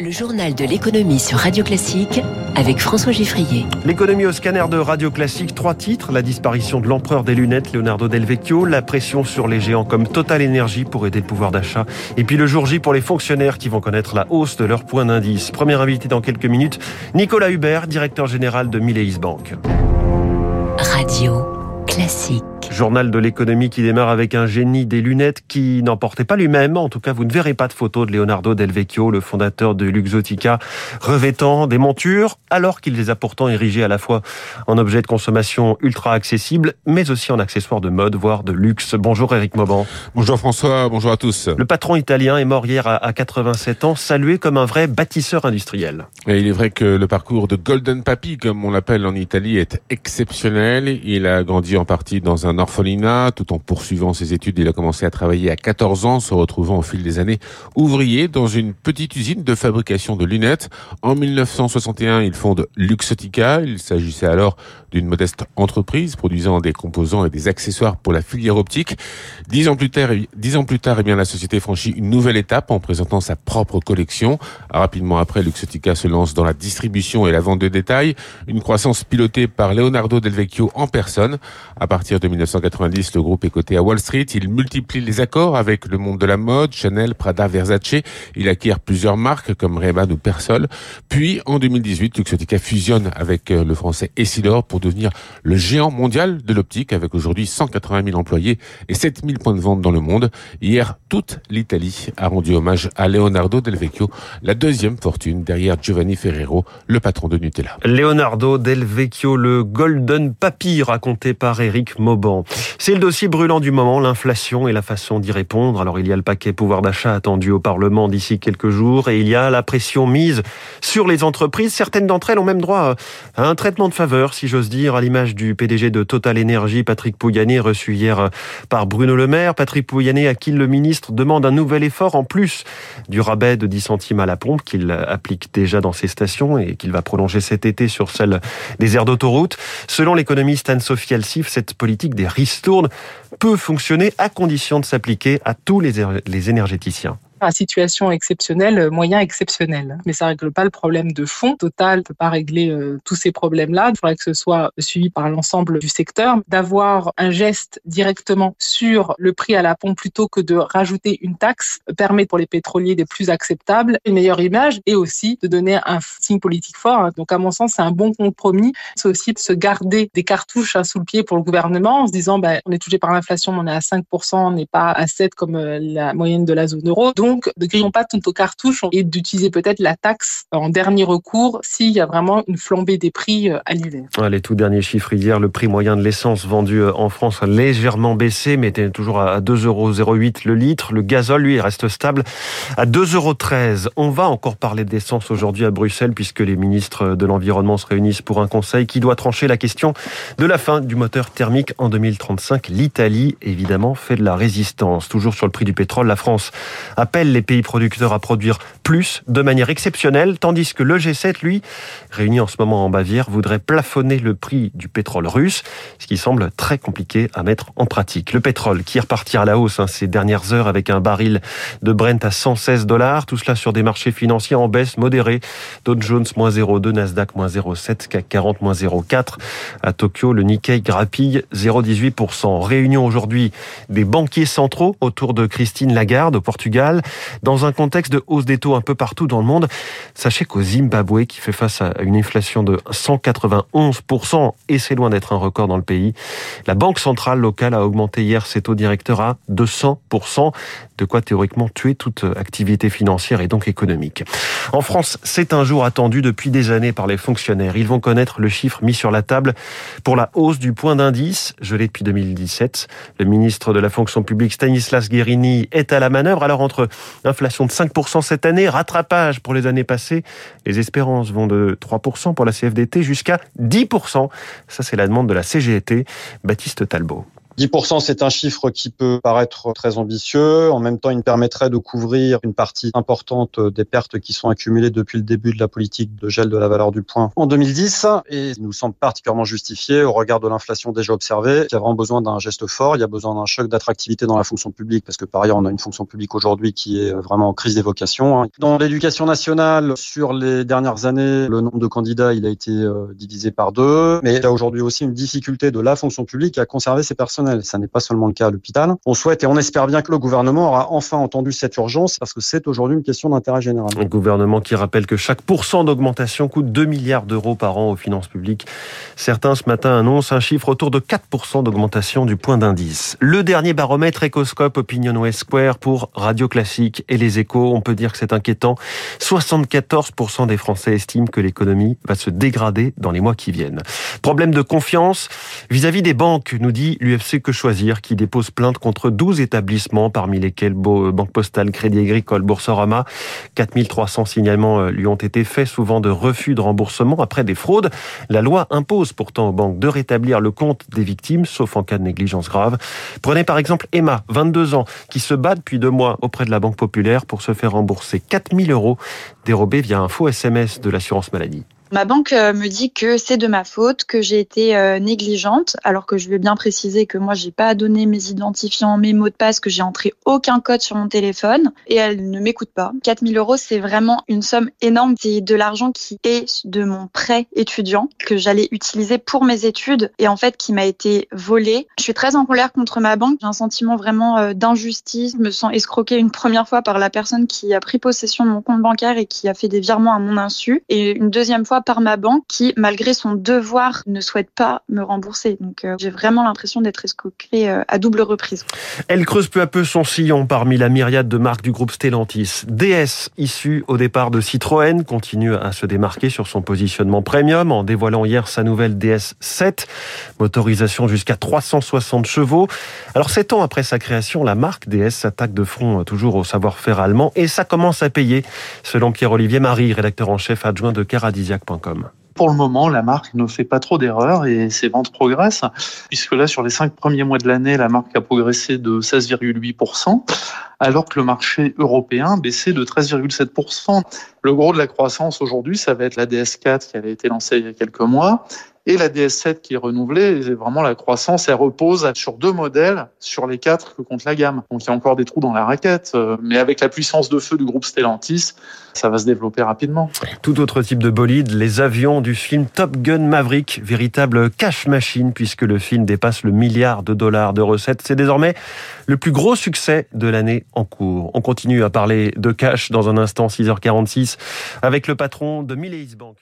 Le journal de l'économie sur Radio Classique avec François Giffrier. L'économie au scanner de Radio Classique, trois titres. La disparition de l'empereur des lunettes, Leonardo Del Vecchio, la pression sur les géants comme Total Energy pour aider le pouvoir d'achat, et puis le jour J pour les fonctionnaires qui vont connaître la hausse de leur point d'indice. Premier invité dans quelques minutes, Nicolas Hubert, directeur général de Mileis Bank. Radio Classique. Journal de l'économie qui démarre avec un génie des lunettes qui n'en portait pas lui-même. En tout cas, vous ne verrez pas de photo de Leonardo Del Vecchio, le fondateur de Luxotica, revêtant des montures, alors qu'il les a pourtant érigées à la fois en objets de consommation ultra accessibles, mais aussi en accessoires de mode, voire de luxe. Bonjour Eric Mauban. Bonjour François, bonjour à tous. Le patron italien est mort hier à 87 ans, salué comme un vrai bâtisseur industriel. Et il est vrai que le parcours de Golden Papi, comme on l'appelle en Italie, est exceptionnel. Il a grandi en partie dans un orphelinat. Tout en poursuivant ses études, il a commencé à travailler à 14 ans, se retrouvant au fil des années ouvrier dans une petite usine de fabrication de lunettes. En 1961, il fonde Luxotica. Il s'agissait alors d'une modeste entreprise produisant des composants et des accessoires pour la filière optique. Dix ans plus tard, dix ans plus tard, eh bien, la société franchit une nouvelle étape en présentant sa propre collection. Rapidement après, Luxotica se lance dans la distribution et la vente de détails. Une croissance pilotée par Leonardo Del Vecchio en personne. À partir de 1990, le groupe est coté à Wall Street. Il multiplie les accords avec le monde de la mode, Chanel, Prada, Versace. Il acquiert plusieurs marques comme Ray-Ban ou Persol. Puis, en 2018, Luxotica fusionne avec euh, le français Essilor pour devenir le géant mondial de l'optique avec aujourd'hui 180 000 employés et 7 000 points de vente dans le monde. Hier, toute l'Italie a rendu hommage à Leonardo Del Vecchio, la deuxième fortune derrière Giovanni Ferrero, le patron de Nutella. Leonardo Del Vecchio, le Golden Papy raconté par Eric Mauban. C'est le dossier brûlant du moment, l'inflation et la façon d'y répondre. Alors il y a le paquet pouvoir d'achat attendu au Parlement d'ici quelques jours et il y a la pression mise sur les entreprises. Certaines d'entre elles ont même droit à un traitement de faveur, si j'ose dire, à l'image du PDG de Total Energy, Patrick Pouyanné, reçu hier par Bruno Le Maire. Patrick Pouyanné, à qui le ministre demande un nouvel effort en plus du rabais de 10 centimes à la pompe qu'il applique déjà dans ses stations et qu'il va prolonger cet été sur celle des aires d'autoroute. Selon l'économiste Anne-Sophie Alsif, cette politique ristournes peut fonctionner à condition de s'appliquer à tous les énergéticiens à situation exceptionnelle, moyen exceptionnel. Mais ça règle pas le problème de fond. Total ne peut pas régler euh, tous ces problèmes-là. Il faudrait que ce soit suivi par l'ensemble du secteur. D'avoir un geste directement sur le prix à la pompe plutôt que de rajouter une taxe permet pour les pétroliers des plus acceptables, une meilleure image et aussi de donner un signe politique fort. Donc à mon sens, c'est un bon compromis. C'est aussi de se garder des cartouches sous le pied pour le gouvernement en se disant ben, on est touché par l'inflation, on est à 5%, on n'est pas à 7 comme euh, la moyenne de la zone euro. Donc, ne grillons pas toutes nos cartouches et d'utiliser peut-être la taxe en dernier recours s'il y a vraiment une flambée des prix euh, à l'hiver. Les tout derniers chiffres hier, le prix moyen de l'essence vendu euh, en France a légèrement baissé, mais était toujours à 2,08 euros le litre. Le gazole, lui, reste stable à 2,13 euros. On va encore parler d'essence aujourd'hui à Bruxelles, puisque les ministres de l'Environnement se réunissent pour un conseil qui doit trancher la question de la fin du moteur thermique en 2035. L'Italie, évidemment, fait de la résistance. Toujours sur le prix du pétrole, la France a appelle les pays producteurs à produire plus de manière exceptionnelle, tandis que le G7, lui, réuni en ce moment en Bavière, voudrait plafonner le prix du pétrole russe, ce qui semble très compliqué à mettre en pratique. Le pétrole qui est reparti à la hausse hein, ces dernières heures avec un baril de Brent à 116 dollars, tout cela sur des marchés financiers en baisse modérée. Dow Jones moins 0,2, Nasdaq moins 0,7, CAC 40 moins 0,4. À Tokyo, le Nikkei grappille 0,18%. Réunion aujourd'hui des banquiers centraux autour de Christine Lagarde au Portugal dans un contexte de hausse des taux un peu partout dans le monde. Sachez qu'au Zimbabwe, qui fait face à une inflation de 191%, et c'est loin d'être un record dans le pays, la Banque centrale locale a augmenté hier ses taux directeurs à 200%, de quoi théoriquement tuer toute activité financière et donc économique. En France, c'est un jour attendu depuis des années par les fonctionnaires. Ils vont connaître le chiffre mis sur la table pour la hausse du point d'indice, gelé depuis 2017. Le ministre de la fonction publique Stanislas Guérini est à la manœuvre. Alors entre Inflation de 5% cette année, rattrapage pour les années passées. Les espérances vont de 3% pour la CFDT jusqu'à 10%. Ça, c'est la demande de la CGT. Baptiste Talbot. 10%, c'est un chiffre qui peut paraître très ambitieux. En même temps, il permettrait de couvrir une partie importante des pertes qui sont accumulées depuis le début de la politique de gel de la valeur du point en 2010 et il nous semble particulièrement justifié au regard de l'inflation déjà observée. Il y a vraiment besoin d'un geste fort, il y a besoin d'un choc d'attractivité dans la fonction publique parce que par ailleurs, on a une fonction publique aujourd'hui qui est vraiment en crise des vocations. Hein. Dans l'éducation nationale, sur les dernières années, le nombre de candidats, il a été euh, divisé par deux, mais il y a aujourd'hui aussi une difficulté de la fonction publique à conserver ses personnels. Ça n'est pas seulement le cas à l'hôpital. On souhaite et on espère bien que le gouvernement aura enfin entendu cette urgence parce que c'est aujourd'hui une question d'intérêt général. Un gouvernement qui rappelle que chaque pourcent d'augmentation coûte 2 milliards d'euros par an aux finances publiques. Certains ce matin annoncent un chiffre autour de 4% d'augmentation du point d'indice. Le dernier baromètre Ecoscope Opinion Square pour Radio Classique et les échos, on peut dire que c'est inquiétant. 74% des Français estiment que l'économie va se dégrader dans les mois qui viennent. Problème de confiance vis-à-vis des banques, nous dit l'UFC Que Choisir, qui dépose plainte contre 12 établissements, parmi lesquels Banque Postale, Crédit Agricole, Boursorama. 4300 signalements euh, lui ont été faits, souvent de refus de remboursement après des fraudes. La loi impose pourtant aux banques de rétablir le compte des victimes, sauf en cas de négligence grave. Prenez par exemple Emma, 22 ans, qui se bat depuis deux mois auprès de la Banque Populaire pour se faire rembourser 4000 euros dérobés via un faux SMS de l'assurance maladie. Ma banque euh, me dit que c'est de ma faute, que j'ai été euh, négligente, alors que je vais bien préciser que moi j'ai pas donné mes identifiants, mes mots de passe, que j'ai entré aucun code sur mon téléphone et elle ne m'écoute pas. 4000 euros, c'est vraiment une somme énorme. C'est de l'argent qui est de mon prêt étudiant que j'allais utiliser pour mes études et en fait qui m'a été volé. Je suis très en colère contre ma banque. J'ai un sentiment vraiment euh, d'injustice. Je me sens escroquée une première fois par la personne qui a pris possession de mon compte bancaire et qui a fait des virements à mon insu et une deuxième fois par ma banque qui, malgré son devoir, ne souhaite pas me rembourser. Donc euh, j'ai vraiment l'impression d'être escroquée euh, à double reprise. Elle creuse peu à peu son sillon parmi la myriade de marques du groupe Stellantis. DS, issu au départ de Citroën, continue à se démarquer sur son positionnement premium en dévoilant hier sa nouvelle DS 7, motorisation jusqu'à 360 chevaux. Alors sept ans après sa création, la marque DS s'attaque de front euh, toujours au savoir-faire allemand et ça commence à payer, selon Pierre-Olivier Marie, rédacteur en chef adjoint de Pour le moment, la marque ne fait pas trop d'erreurs et ses ventes progressent, puisque là, sur les cinq premiers mois de l'année, la marque a progressé de 16,8%, alors que le marché européen baissait de 13,7%. Le gros de la croissance aujourd'hui, ça va être la DS4 qui avait été lancée il y a quelques mois et la DS7 qui est renouvelée. Et vraiment, la croissance, elle repose sur deux modèles sur les quatre que compte la gamme. Donc, il y a encore des trous dans la raquette, euh, mais avec la puissance de feu du groupe Stellantis, ça va se développer rapidement. Tout autre type de bolide, les avions du film Top Gun Maverick, véritable cash machine puisque le film dépasse le milliard de dollars de recettes. C'est désormais le plus gros succès de l'année en cours. On continue à parler de cash dans un instant, 6h46, avec le patron de Millais Bank.